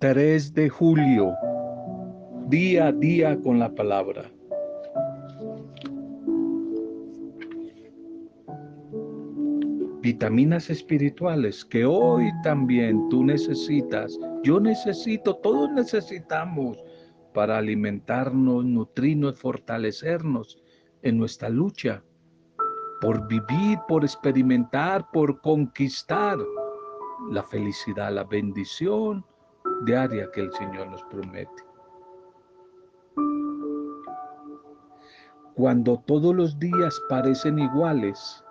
3 de julio, día a día con la palabra. Vitaminas espirituales que hoy también tú necesitas, yo necesito, todos necesitamos para alimentarnos, nutrirnos, fortalecernos en nuestra lucha por vivir, por experimentar, por conquistar la felicidad, la bendición diaria que el Señor nos promete. Cuando todos los días parecen iguales,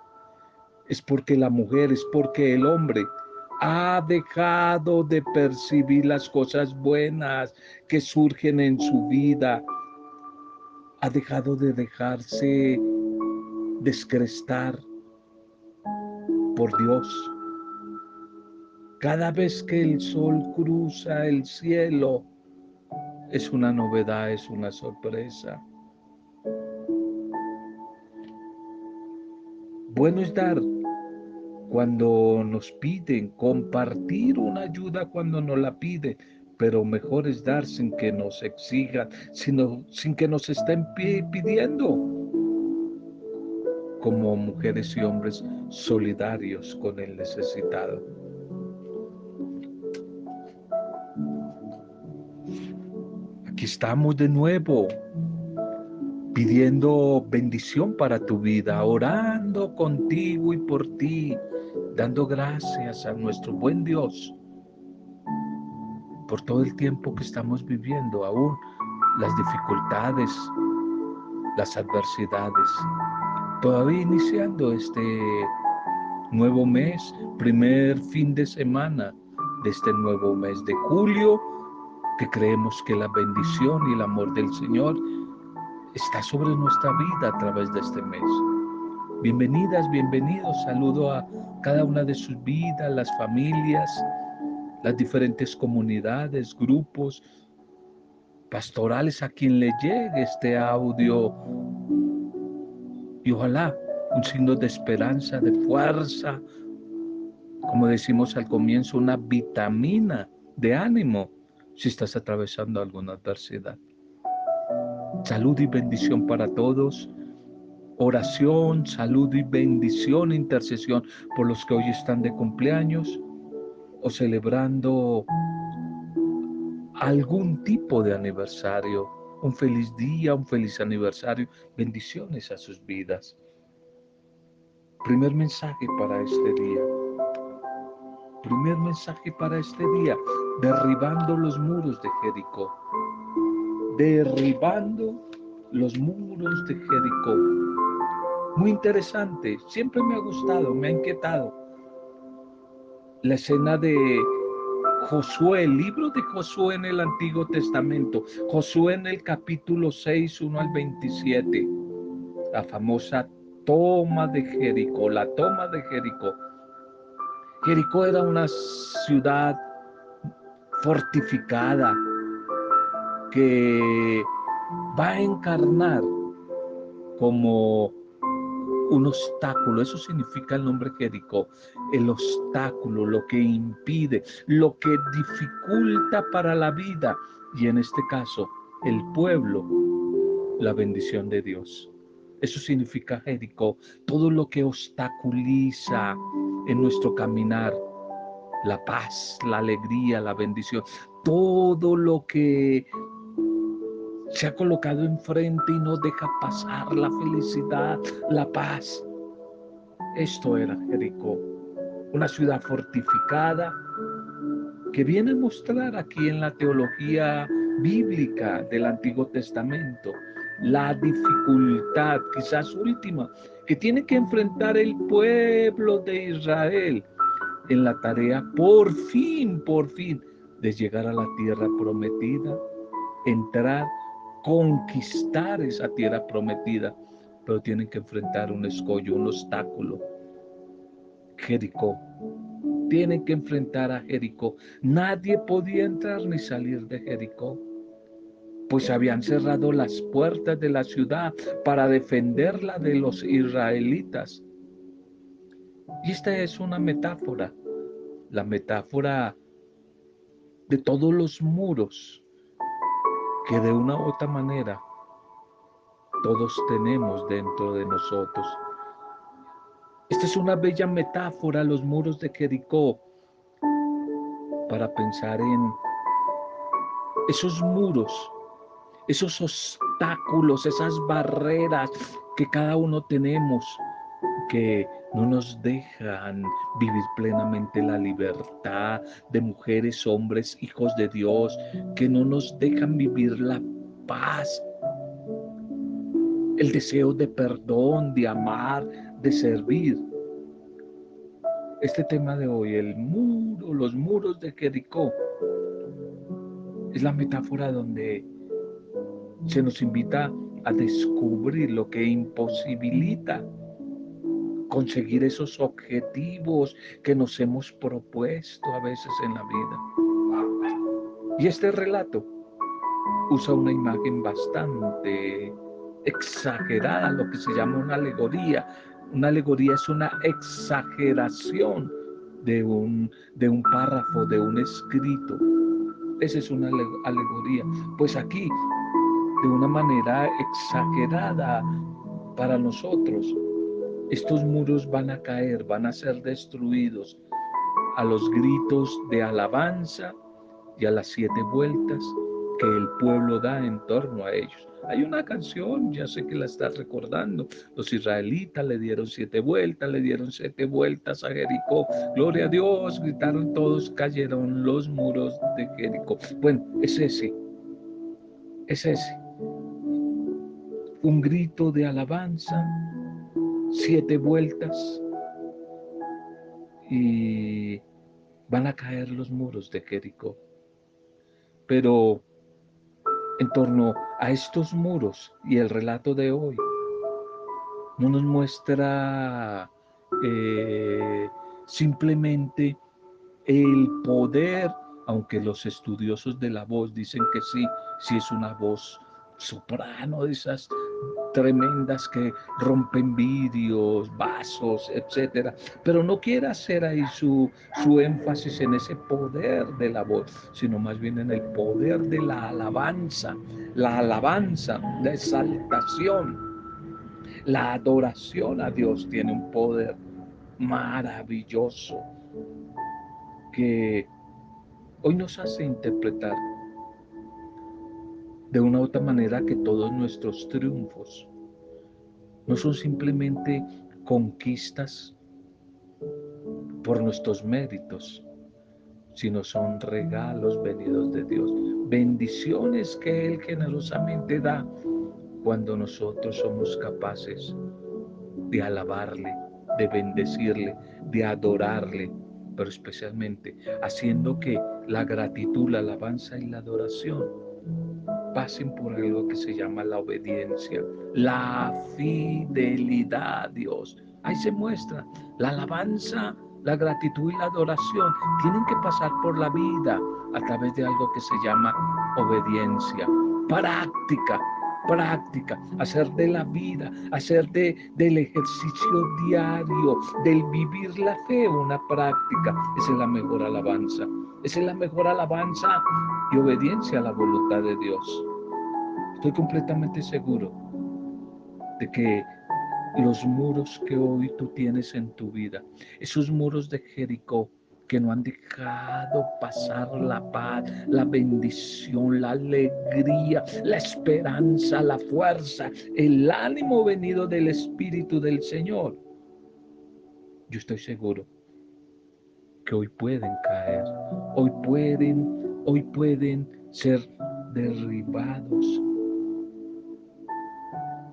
es porque la mujer, es porque el hombre ha dejado de percibir las cosas buenas que surgen en su vida, ha dejado de dejarse descrestar por Dios cada vez que el sol cruza el cielo, es una novedad, es una sorpresa. Bueno es dar cuando nos piden, compartir una ayuda cuando nos la piden, pero mejor es dar sin que nos exijan, sino sin que nos estén pidiendo. Como mujeres y hombres solidarios con el necesitado. Estamos de nuevo pidiendo bendición para tu vida, orando contigo y por ti, dando gracias a nuestro buen Dios por todo el tiempo que estamos viviendo, aún las dificultades, las adversidades. Todavía iniciando este nuevo mes, primer fin de semana de este nuevo mes de julio creemos que la bendición y el amor del Señor está sobre nuestra vida a través de este mes. Bienvenidas, bienvenidos. Saludo a cada una de sus vidas, las familias, las diferentes comunidades, grupos pastorales a quien le llegue este audio. Y ojalá un signo de esperanza, de fuerza, como decimos al comienzo, una vitamina de ánimo si estás atravesando alguna adversidad. Salud y bendición para todos. Oración, salud y bendición, intercesión por los que hoy están de cumpleaños o celebrando algún tipo de aniversario. Un feliz día, un feliz aniversario. Bendiciones a sus vidas. Primer mensaje para este día. Primer mensaje para este día derribando los muros de Jericó. Derribando los muros de Jericó. Muy interesante, siempre me ha gustado, me ha inquietado. La escena de Josué, el libro de Josué en el Antiguo Testamento, Josué en el capítulo 6, 1 al 27, la famosa toma de Jericó, la toma de Jericó. Jericó era una ciudad fortificada que va a encarnar como un obstáculo, eso significa el nombre Jericó, el obstáculo, lo que impide, lo que dificulta para la vida y en este caso el pueblo, la bendición de Dios. Eso significa Jericó, todo lo que obstaculiza en nuestro caminar, la paz, la alegría, la bendición, todo lo que se ha colocado enfrente y no deja pasar la felicidad, la paz. Esto era Jericó, una ciudad fortificada que viene a mostrar aquí en la teología bíblica del Antiguo Testamento la dificultad, quizás última, que tiene que enfrentar el pueblo de Israel en la tarea, por fin, por fin, de llegar a la tierra prometida, entrar, conquistar esa tierra prometida, pero tienen que enfrentar un escollo, un obstáculo. Jericó. Tienen que enfrentar a Jericó. Nadie podía entrar ni salir de Jericó, pues habían cerrado las puertas de la ciudad para defenderla de los israelitas. Y esta es una metáfora la metáfora de todos los muros que de una u otra manera todos tenemos dentro de nosotros. Esta es una bella metáfora, los muros de Jericó, para pensar en esos muros, esos obstáculos, esas barreras que cada uno tenemos que no nos dejan vivir plenamente la libertad de mujeres, hombres, hijos de Dios, que no nos dejan vivir la paz, el deseo de perdón, de amar, de servir. Este tema de hoy, el muro, los muros de Jericó, es la metáfora donde se nos invita a descubrir lo que imposibilita conseguir esos objetivos que nos hemos propuesto a veces en la vida. Y este relato usa una imagen bastante exagerada, lo que se llama una alegoría. Una alegoría es una exageración de un, de un párrafo, de un escrito. Esa es una alegoría. Pues aquí, de una manera exagerada para nosotros, estos muros van a caer, van a ser destruidos a los gritos de alabanza y a las siete vueltas que el pueblo da en torno a ellos. Hay una canción, ya sé que la estás recordando. Los israelitas le dieron siete vueltas, le dieron siete vueltas a Jericó. Gloria a Dios, gritaron todos, cayeron los muros de Jericó. Bueno, es ese, es ese. Un grito de alabanza, siete vueltas y van a caer los muros de Jericó. Pero en torno a estos muros y el relato de hoy no nos muestra eh, simplemente el poder, aunque los estudiosos de la voz dicen que sí, sí es una voz soprano de esas tremendas que rompen vidrios, vasos, etcétera, pero no quiere hacer ahí su, su énfasis en ese poder de la voz, sino más bien en el poder de la alabanza, la alabanza, la exaltación, la adoración a Dios tiene un poder maravilloso que hoy nos hace interpretar de una u otra manera que todos nuestros triunfos no son simplemente conquistas por nuestros méritos, sino son regalos venidos de Dios, bendiciones que Él generosamente da cuando nosotros somos capaces de alabarle, de bendecirle, de adorarle, pero especialmente haciendo que la gratitud, la alabanza y la adoración pasen por algo que se llama la obediencia, la fidelidad a Dios. Ahí se muestra la alabanza, la gratitud y la adoración. Tienen que pasar por la vida a través de algo que se llama obediencia, práctica, práctica, hacer de la vida, hacer de, del ejercicio diario, del vivir la fe una práctica. Es la mejor alabanza. Es la mejor alabanza y obediencia a la voluntad de Dios. Estoy completamente seguro de que los muros que hoy tú tienes en tu vida, esos muros de Jericó que no han dejado pasar la paz, la bendición, la alegría, la esperanza, la fuerza, el ánimo venido del Espíritu del Señor. Yo estoy seguro que hoy pueden caer, hoy pueden, hoy pueden ser derribados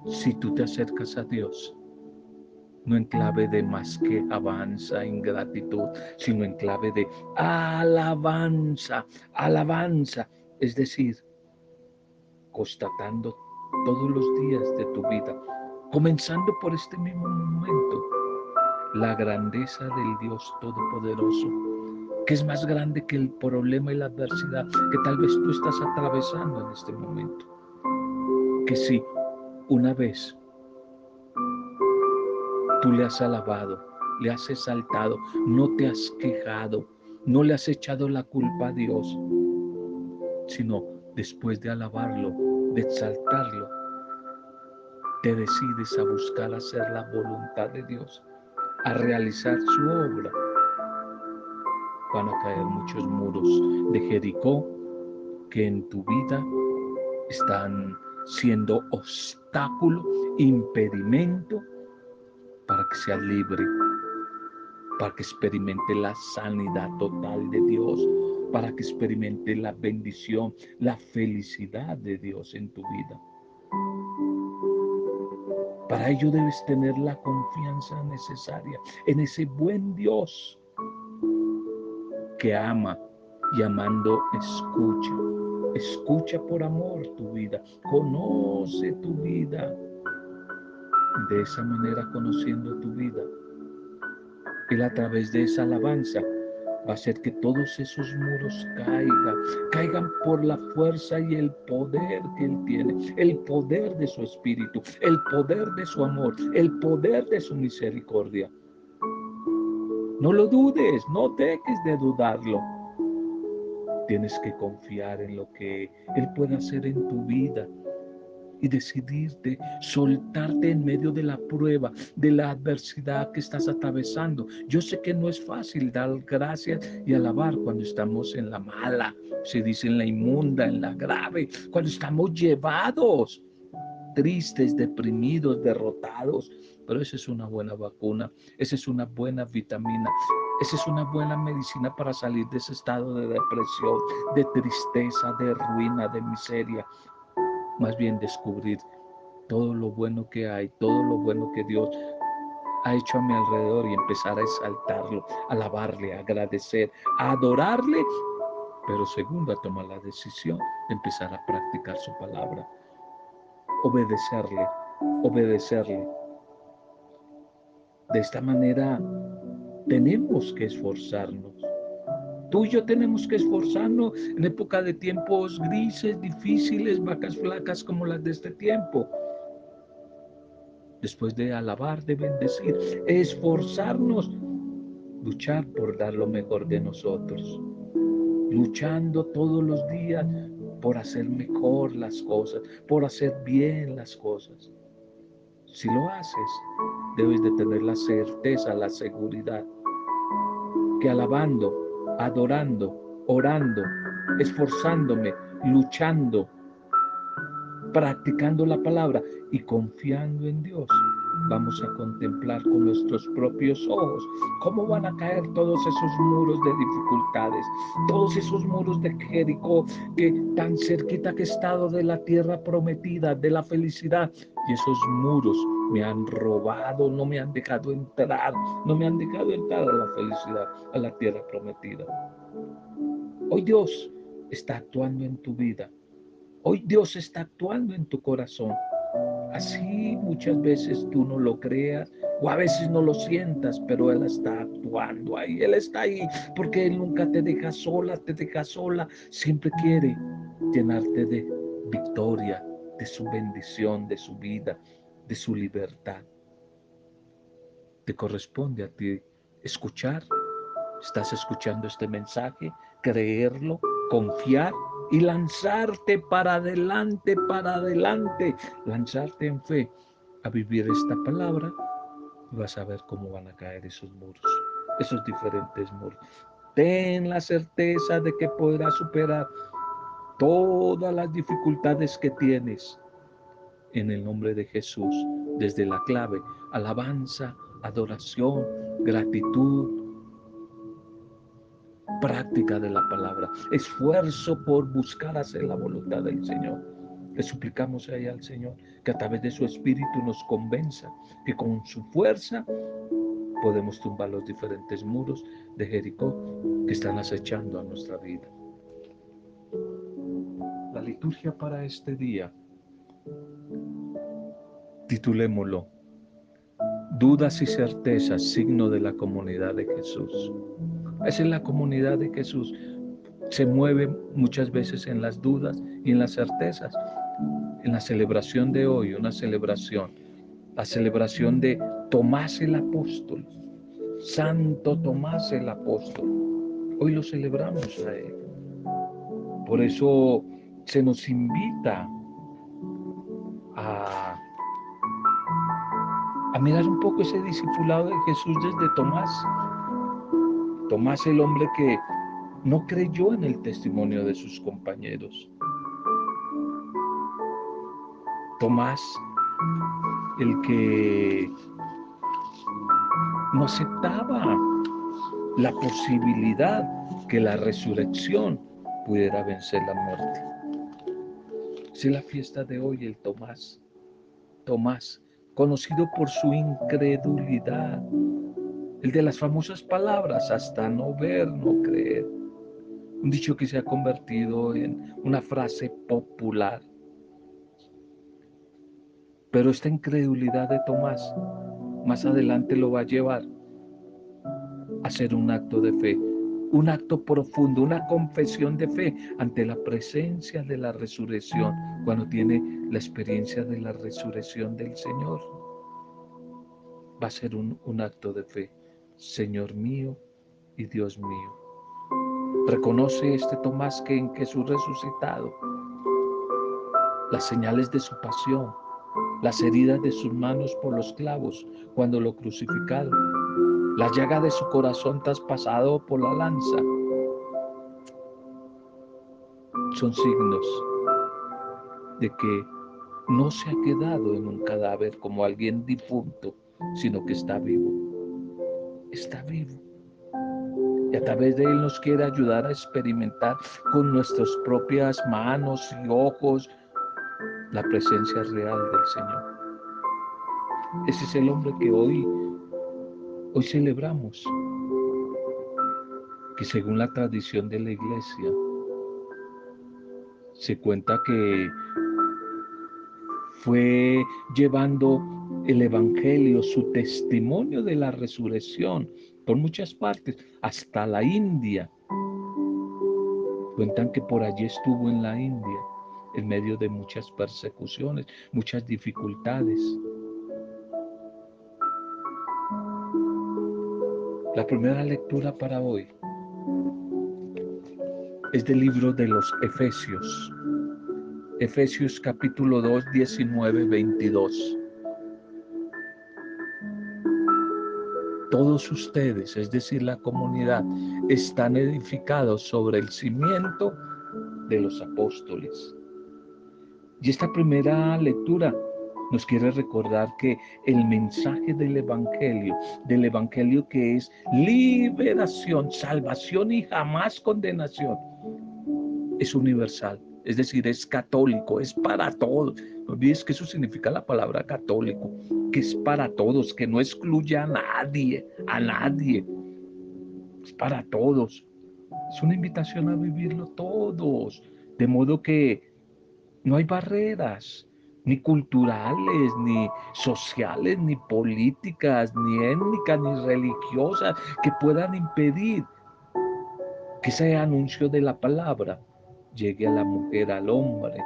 si tú te acercas a Dios, no en clave de más que avanza, ingratitud, sino en clave de alabanza, alabanza, es decir, constatando todos los días de tu vida, comenzando por este mismo momento, la grandeza del Dios Todopoderoso, que es más grande que el problema y la adversidad que tal vez tú estás atravesando en este momento. Que si una vez tú le has alabado, le has exaltado, no te has quejado, no le has echado la culpa a Dios, sino después de alabarlo, de exaltarlo, te decides a buscar hacer la voluntad de Dios, a realizar su obra, van a caer muchos muros de Jericó que en tu vida están siendo obstáculo, impedimento para que seas libre, para que experimente la sanidad total de Dios, para que experimente la bendición, la felicidad de Dios en tu vida. Para ello debes tener la confianza necesaria en ese buen Dios que ama y amando escucha. Escucha por amor tu vida, conoce tu vida. De esa manera, conociendo tu vida, Él a través de esa alabanza va a hacer que todos esos muros caigan, caigan por la fuerza y el poder que Él tiene, el poder de su espíritu, el poder de su amor, el poder de su misericordia. No lo dudes, no dejes de dudarlo. Tienes que confiar en lo que Él puede hacer en tu vida y decidirte, soltarte en medio de la prueba, de la adversidad que estás atravesando. Yo sé que no es fácil dar gracias y alabar cuando estamos en la mala, se dice en la inmunda, en la grave, cuando estamos llevados, tristes, deprimidos, derrotados. Pero esa es una buena vacuna, esa es una buena vitamina, esa es una buena medicina para salir de ese estado de depresión, de tristeza, de ruina, de miseria más bien descubrir todo lo bueno que hay, todo lo bueno que Dios ha hecho a mi alrededor y empezar a exaltarlo, alabarle, agradecer, adorarle, pero segundo, a tomar la decisión de empezar a practicar su palabra, obedecerle, obedecerle. De esta manera tenemos que esforzarnos Tú y yo tenemos que esforzarnos en época de tiempos grises, difíciles, vacas flacas como las de este tiempo. Después de alabar, de bendecir, esforzarnos, luchar por dar lo mejor de nosotros, luchando todos los días por hacer mejor las cosas, por hacer bien las cosas. Si lo haces, debes de tener la certeza, la seguridad, que alabando, adorando, orando, esforzándome, luchando, practicando la palabra y confiando en Dios, vamos a contemplar con nuestros propios ojos cómo van a caer todos esos muros de dificultades, todos esos muros de Jericó que tan cerquita que he estado de la tierra prometida, de la felicidad, y esos muros me han robado, no me han dejado entrar, no me han dejado entrar a la felicidad, a la tierra prometida. Hoy Dios está actuando en tu vida. Hoy Dios está actuando en tu corazón. Así muchas veces tú no lo creas o a veces no lo sientas, pero Él está actuando ahí. Él está ahí porque Él nunca te deja sola, te deja sola. Siempre quiere llenarte de victoria, de su bendición, de su vida, de su libertad. Te corresponde a ti escuchar. ¿Estás escuchando este mensaje? Creerlo, confiar y lanzarte para adelante, para adelante, lanzarte en fe a vivir esta palabra y vas a ver cómo van a caer esos muros, esos diferentes muros. Ten la certeza de que podrás superar todas las dificultades que tienes en el nombre de Jesús, desde la clave, alabanza, adoración, gratitud, práctica de la palabra, esfuerzo por buscar hacer la voluntad del Señor. Le suplicamos ahí al Señor que a través de su Espíritu nos convenza que con su fuerza podemos tumbar los diferentes muros de Jericó que están acechando a nuestra vida. La liturgia para este día, titulémoslo, Dudas y certezas, signo de la comunidad de Jesús. Esa es la comunidad de Jesús. Se mueve muchas veces en las dudas y en las certezas. En la celebración de hoy, una celebración, la celebración de Tomás el apóstol, Santo Tomás el apóstol. Hoy lo celebramos a él. Por eso se nos invita a, mirar un poco ese discipulado de Jesús desde Tomás. Tomás el hombre que no creyó en el testimonio de sus compañeros. Tomás el que no aceptaba la posibilidad que la resurrección pudiera vencer la muerte. Es la fiesta de hoy el Tomás. Tomás, conocido por su incredulidad, el de las famosas palabras, hasta no ver, no creer. Un dicho que se ha convertido en una frase popular. Pero esta incredulidad de Tomás más adelante lo va a llevar a hacer un acto de fe, un acto profundo, una confesión de fe ante la presencia de la resurrección, cuando tiene la experiencia de la resurrección del Señor. Va a ser un, un acto de fe. Señor mío y Dios mío. Reconoce este Tomás que en Jesús resucitado, las señales de su pasión, las heridas de sus manos por los clavos cuando lo crucificaron, la llaga de su corazón traspasado por la lanza, son signos de que no se ha quedado en un cadáver como alguien difunto, sino que está vivo. Está vivo. Y a través de Él nos quiere ayudar a experimentar con nuestras propias manos y ojos la presencia real del Señor. Ese es el hombre que hoy, hoy celebramos, que según la tradición de la iglesia, se cuenta que fue llevando el Evangelio, su testimonio de la resurrección por muchas partes, hasta la India. Cuentan que por allí estuvo en la India en medio de muchas persecuciones, muchas dificultades. La primera lectura para hoy es del libro de los Efesios. Efesios capítulo 2, 19, 22. Todos ustedes, es decir, la comunidad, están edificados sobre el cimiento de los apóstoles. Y esta primera lectura nos quiere recordar que el mensaje del Evangelio, del Evangelio que es liberación, salvación y jamás condenación, es universal, es decir, es católico, es para todos. No olvides que eso significa la palabra católico, que es para todos, que no excluye a nadie, a nadie. Es para todos. Es una invitación a vivirlo todos, de modo que no hay barreras, ni culturales, ni sociales, ni políticas, ni étnicas, ni religiosas, que puedan impedir que ese anuncio de la palabra llegue a la mujer, al hombre.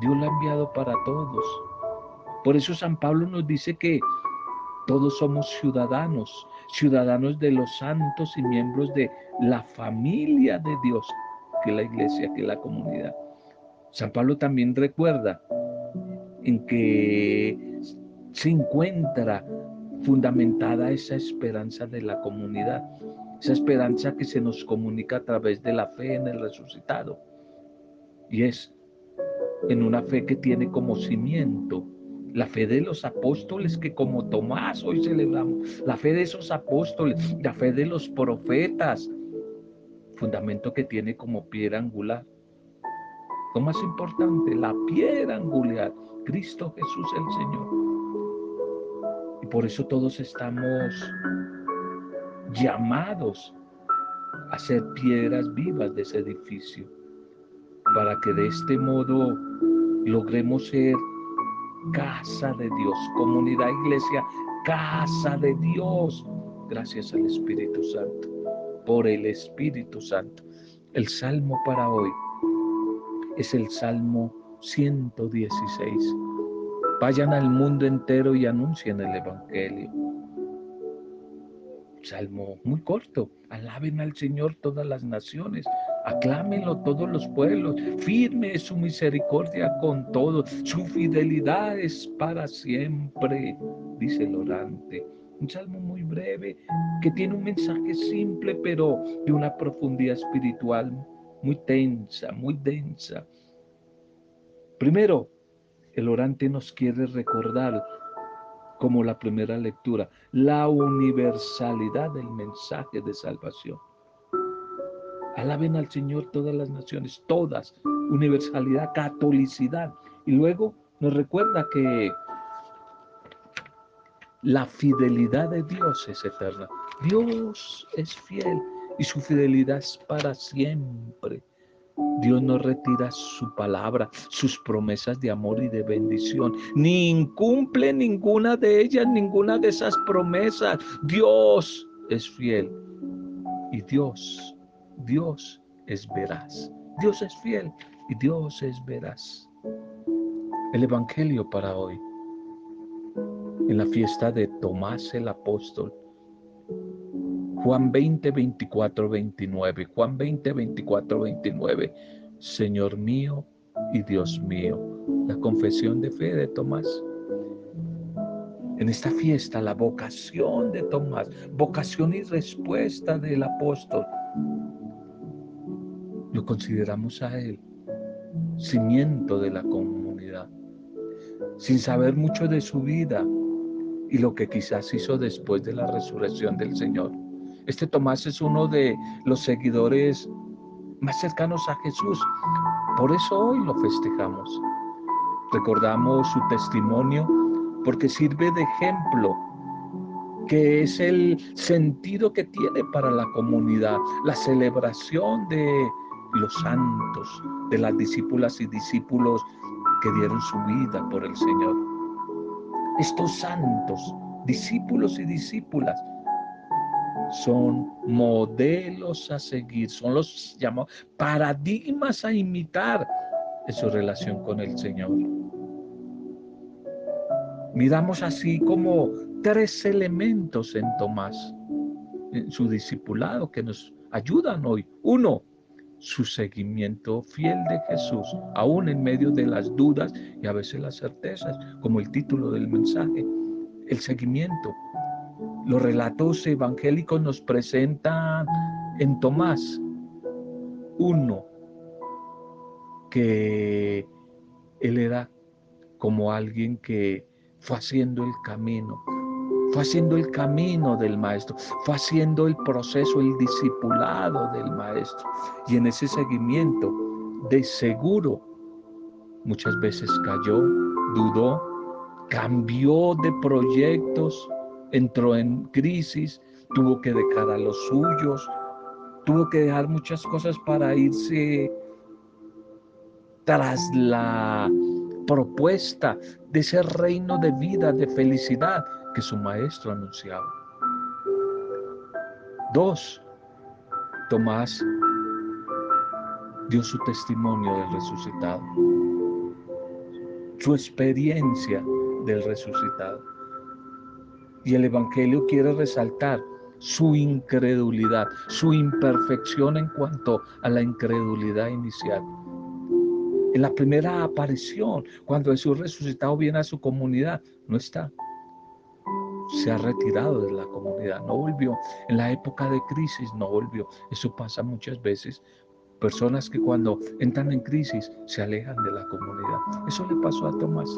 Dios lo ha enviado para todos. Por eso San Pablo nos dice que todos somos ciudadanos, ciudadanos de los santos y miembros de la familia de Dios, que es la iglesia, que es la comunidad. San Pablo también recuerda en que se encuentra fundamentada esa esperanza de la comunidad, esa esperanza que se nos comunica a través de la fe en el resucitado. Y es en una fe que tiene como cimiento la fe de los apóstoles que como Tomás hoy celebramos, la fe de esos apóstoles, la fe de los profetas, fundamento que tiene como piedra angular lo más importante, la piedra angular, Cristo Jesús el Señor. Y por eso todos estamos llamados a ser piedras vivas de ese edificio, para que de este modo logremos ser casa de Dios, comunidad, iglesia, casa de Dios, gracias al Espíritu Santo, por el Espíritu Santo. El salmo para hoy es el Salmo 116. Vayan al mundo entero y anuncien el Evangelio. Salmo muy corto. Alaben al Señor todas las naciones. Aclámenlo todos los pueblos. Firme es su misericordia con todos. Su fidelidad es para siempre, dice el orante. Un salmo muy breve que tiene un mensaje simple, pero de una profundidad espiritual muy tensa, muy densa. Primero, el orante nos quiere recordar, como la primera lectura, la universalidad del mensaje de salvación. Alaben al Señor todas las naciones, todas, universalidad, catolicidad. Y luego nos recuerda que la fidelidad de Dios es eterna. Dios es fiel y su fidelidad es para siempre. Dios no retira su palabra, sus promesas de amor y de bendición, ni incumple ninguna de ellas, ninguna de esas promesas. Dios es fiel y Dios, Dios es veraz. Dios es fiel y Dios es veraz. El Evangelio para hoy, en la fiesta de Tomás el Apóstol, Juan 20, 24, 29. Juan 20, 24, 29. Señor mío y Dios mío. La confesión de fe de Tomás. En esta fiesta, la vocación de Tomás, vocación y respuesta del apóstol, lo consideramos a él, cimiento de la comunidad, sin saber mucho de su vida y lo que quizás hizo después de la resurrección del Señor. Este Tomás es uno de los seguidores más cercanos a Jesús. Por eso hoy lo festejamos. Recordamos su testimonio porque sirve de ejemplo, que es el sentido que tiene para la comunidad, la celebración de los santos, de las discípulas y discípulos que dieron su vida por el Señor. Estos santos, discípulos y discípulas, son modelos a seguir, son los llamados paradigmas a imitar en su relación con el Señor. Miramos así como tres elementos en Tomás, en su discipulado que nos ayudan hoy. Uno, su seguimiento fiel de Jesús, aún en medio de las dudas y a veces las certezas, como el título del mensaje. El seguimiento, los relatos evangélicos nos presentan en Tomás uno que él era como alguien que fue haciendo el camino, fue haciendo el camino del maestro, fue haciendo el proceso, el discipulado del maestro. Y en ese seguimiento, de seguro, muchas veces cayó, dudó, cambió de proyectos, entró en crisis, tuvo que dejar a los suyos, tuvo que dejar muchas cosas para irse tras la propuesta de ese reino de vida, de felicidad que su maestro anunciaba. Dos, Tomás dio su testimonio del resucitado, su experiencia del resucitado. Y el Evangelio quiere resaltar su incredulidad, su imperfección en cuanto a la incredulidad inicial. En la primera aparición, cuando Jesús resucitado viene a su comunidad, no está. Se ha retirado de la comunidad, no volvió. En la época de crisis no volvió. Eso pasa muchas veces. Personas que cuando entran en crisis se alejan de la comunidad. Eso le pasó a Tomás.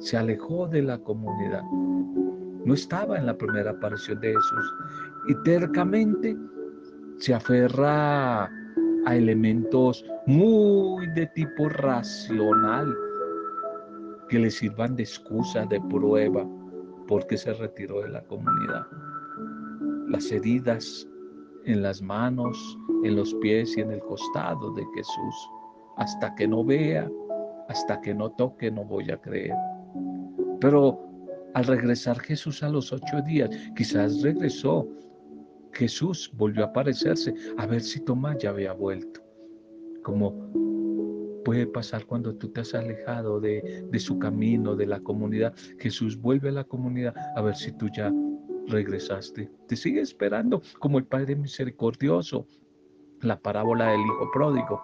Se alejó de la comunidad no estaba en la primera aparición de Jesús y tercamente se aferra a elementos muy de tipo racional que le sirvan de excusa, de prueba, porque se retiró de la comunidad. Las heridas en las manos, en los pies y en el costado de Jesús. Hasta que no vea, hasta que no toque, no voy a creer. Pero al regresar Jesús a los ocho días, quizás regresó. Jesús volvió a aparecerse a ver si Tomás ya había vuelto. Como puede pasar cuando tú te has alejado de, de su camino, de la comunidad. Jesús vuelve a la comunidad a ver si tú ya regresaste. Te sigue esperando como el Padre misericordioso la parábola del hijo pródigo.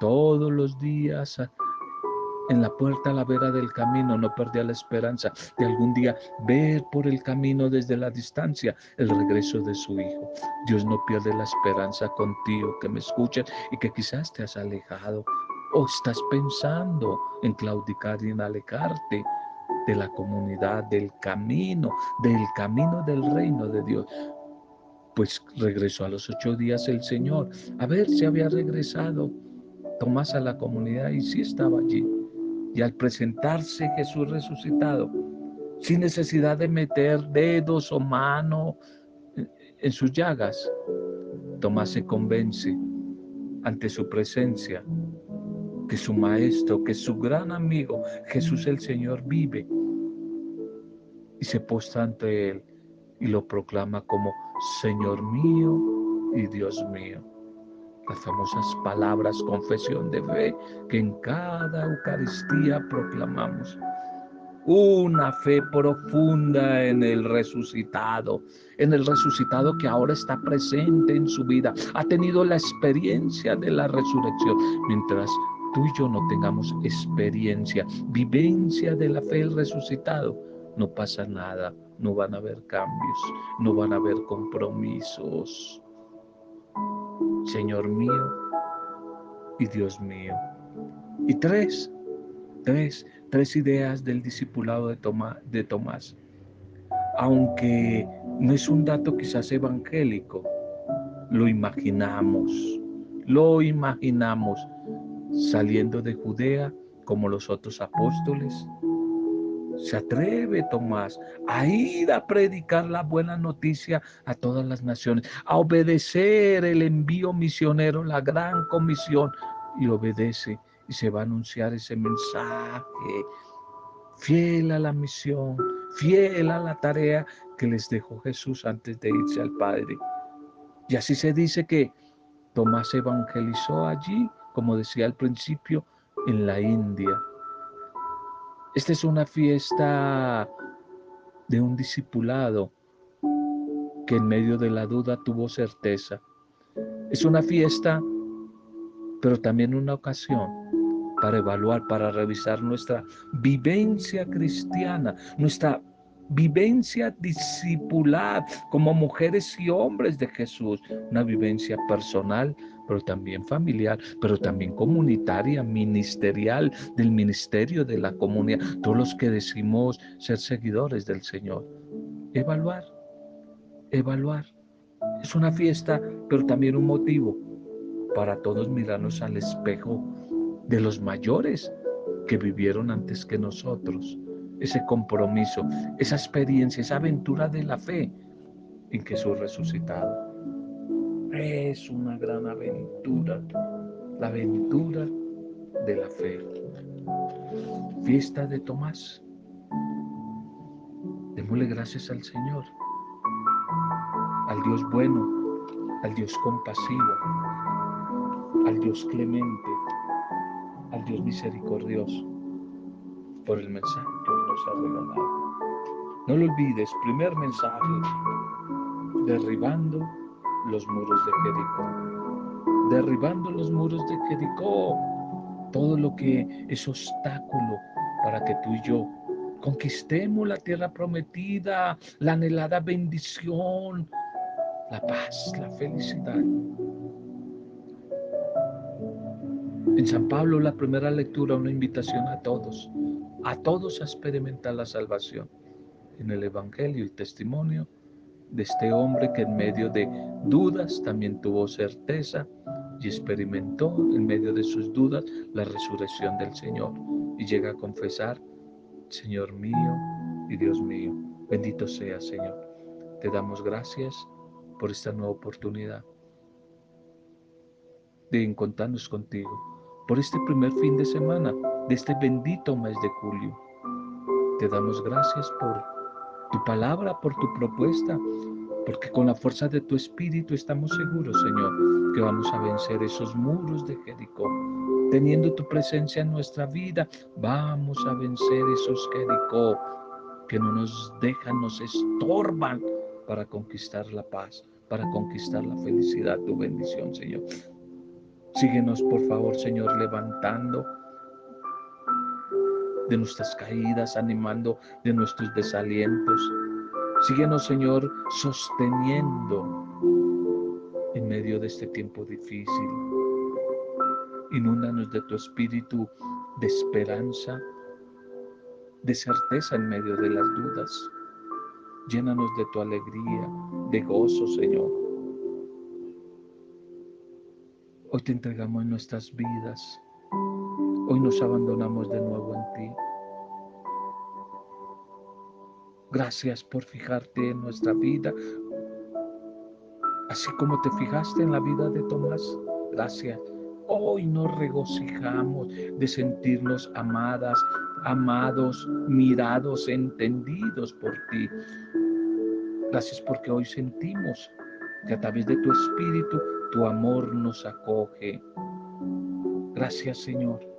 Todos los días en la puerta a la vera del camino no perdía la esperanza de algún día ver por el camino desde la distancia el regreso de su hijo. Dios no pierde la esperanza contigo que me escuchas y que quizás te has alejado o estás pensando en claudicar y en alejarte de la comunidad, del camino, del camino del reino de Dios. Pues regresó a los ocho días el Señor a ver si había regresado Tomás a la comunidad y sí estaba allí. Y al presentarse Jesús resucitado, sin necesidad de meter dedos o mano en sus llagas, Tomás se convence ante su presencia que su maestro, que su gran amigo, Jesús el Señor, vive y se postra ante él y lo proclama como Señor mío y Dios mío. Las famosas palabras confesión de fe que en cada Eucaristía proclamamos. Una fe profunda en el resucitado, en el resucitado que ahora está presente en su vida. Ha tenido la experiencia de la resurrección, mientras tú y yo no tengamos experiencia, vivencia de la fe del resucitado, no pasa nada, no van a haber cambios, no van a haber compromisos. Señor mío y Dios mío. Y tres, tres, tres ideas del discipulado de, Tomás. Aunque no es un dato quizás evangélico, lo imaginamos, lo imaginamos saliendo de Judea como los otros apóstoles, se atreve Tomás a ir a predicar la buena noticia a todas las naciones, a obedecer el envío misionero, la gran comisión, y obedece y se va a anunciar ese mensaje, fiel a la misión, fiel a la tarea que les dejó Jesús antes de irse al Padre. Y así se dice que Tomás evangelizó allí, como decía al principio, en la India esta es una fiesta de un discipulado que en medio de la duda tuvo certeza. Es una fiesta, pero también una ocasión para evaluar, para revisar nuestra vivencia cristiana, nuestra vivencia discipular como mujeres y hombres de Jesús, una vivencia personal, pero también familiar, pero también comunitaria, ministerial, del ministerio de la comunidad, todos los que decimos ser seguidores del Señor. Evaluar, evaluar. Es una fiesta, pero también un motivo para todos mirarnos al espejo de los mayores que vivieron antes que nosotros. Ese compromiso, esa experiencia, esa aventura de la fe en Jesús resucitado. Es una gran aventura, la aventura de la fe. Fiesta de Tomás. Démosle gracias al Señor, al Dios bueno, al Dios compasivo, al Dios clemente, al Dios misericordioso, por el mensaje regalado. No lo olvides, primer mensaje, derribando los muros de Jericó. Derribando los muros de Jericó. Todo lo que es obstáculo para que tú y yo conquistemos la tierra prometida, la anhelada bendición, la paz, la felicidad. En San Pablo, la primera lectura, una invitación a todos, a todos a experimentar la salvación. En el Evangelio, el testimonio de este hombre que en medio de dudas también tuvo certeza y experimentó en medio de sus dudas la resurrección del Señor y llega a confesar, Señor mío y Dios mío, bendito sea Señor. Te damos gracias por esta nueva oportunidad de encontrarnos contigo, por este primer fin de semana de este bendito mes de julio. Te damos gracias por tu palabra, por tu propuesta, porque con la fuerza de tu espíritu estamos seguros, Señor, que vamos a vencer esos muros de Jericó. Teniendo tu presencia en nuestra vida, vamos a vencer esos Jericó que no nos dejan, nos estorban para conquistar la paz, para conquistar la felicidad, tu bendición, Señor. Síguenos, por favor, Señor, levantando de nuestras caídas, animando de nuestros desalientos. Síguenos, Señor, sosteniendo en medio de este tiempo difícil. Inúndanos de tu espíritu de esperanza, de certeza en medio de las dudas. Llénanos de tu alegría, de gozo, Señor. Hoy te entregamos nuestras vidas. Hoy nos abandonamos de nuevo en ti. Gracias por fijarte en nuestra vida, así como te fijaste en la vida de Tomás. Gracias. Hoy nos regocijamos de sentirnos amadas, amados, mirados, entendidos por ti. Gracias porque hoy sentimos que a través de tu Espíritu tu amor nos acoge. Gracias Señor,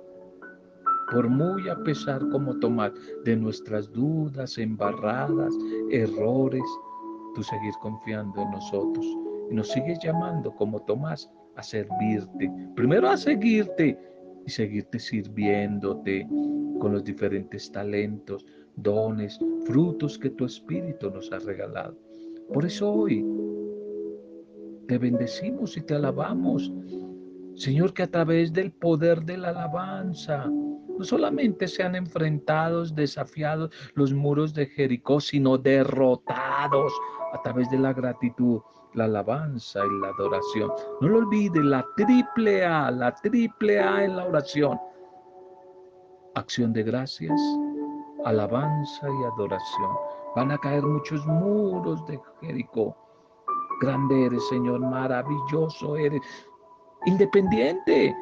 por muy a pesar como tomar de nuestras dudas, embarradas, errores, tú seguir confiando en nosotros y nos sigues llamando como Tomás a servirte, primero a seguirte y seguirte sirviéndote con los diferentes talentos, dones, frutos que tu Espíritu nos ha regalado. Por eso hoy te bendecimos y te alabamos. Señor, que a través del poder de la alabanza, no solamente sean enfrentados, desafiados los muros de Jericó, sino derrotados a través de la gratitud, la alabanza y la adoración. No lo olvide, la triple A, la triple A en la oración. Acción de gracias, alabanza y adoración. Van a caer muchos muros de Jericó. Grande eres, Señor, maravilloso eres, independiente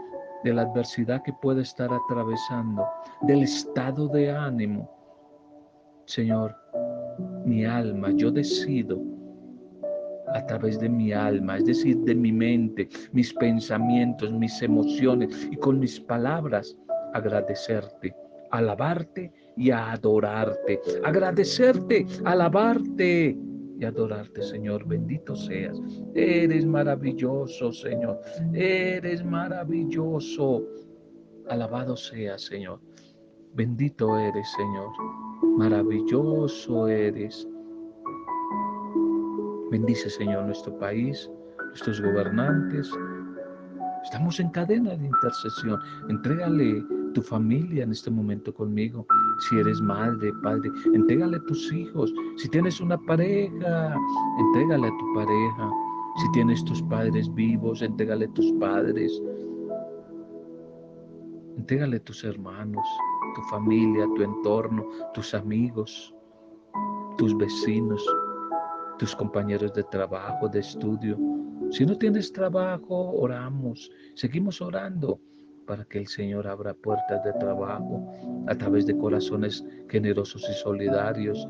de la adversidad que pueda estar atravesando, del estado de ánimo. Señor, mi alma, yo decido a través de mi alma, es decir, de mi mente, mis pensamientos, mis emociones y con mis palabras, agradecerte, alabarte y adorarte, agradecerte, alabarte adorarte, Señor. Bendito seas. Eres maravilloso, Señor. Eres maravilloso. Alabado seas, Señor. Bendito eres, Señor. Maravilloso eres. Bendice, Señor, nuestro país, nuestros gobernantes. Estamos en cadena de intercesión. Entrégale tu familia en este momento conmigo. Si eres madre, padre, entrégale a tus hijos. Si tienes una pareja, entrégale a tu pareja. Si tienes tus padres vivos, entrégale a tus padres. Entrégale a tus hermanos, tu familia, tu entorno, tus amigos, tus vecinos, tus compañeros de trabajo, de estudio. Si no tienes trabajo, oramos, seguimos orando para que el Señor abra puertas de trabajo a través de corazones generosos y solidarios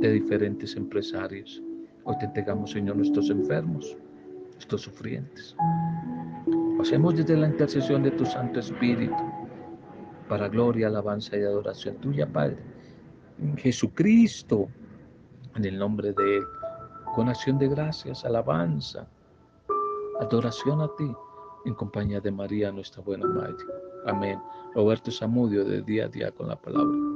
de diferentes empresarios. Hoy te entregamos, Señor, nuestros enfermos, nuestros sufrientes. hacemos desde la intercesión de tu Santo Espíritu para gloria, alabanza y adoración tuya, Padre. En Jesucristo, en el nombre de Él, con acción de gracias, alabanza, adoración a ti en compañía de María, nuestra buena Madre. Amén. Roberto Samudio, de día a día con la palabra.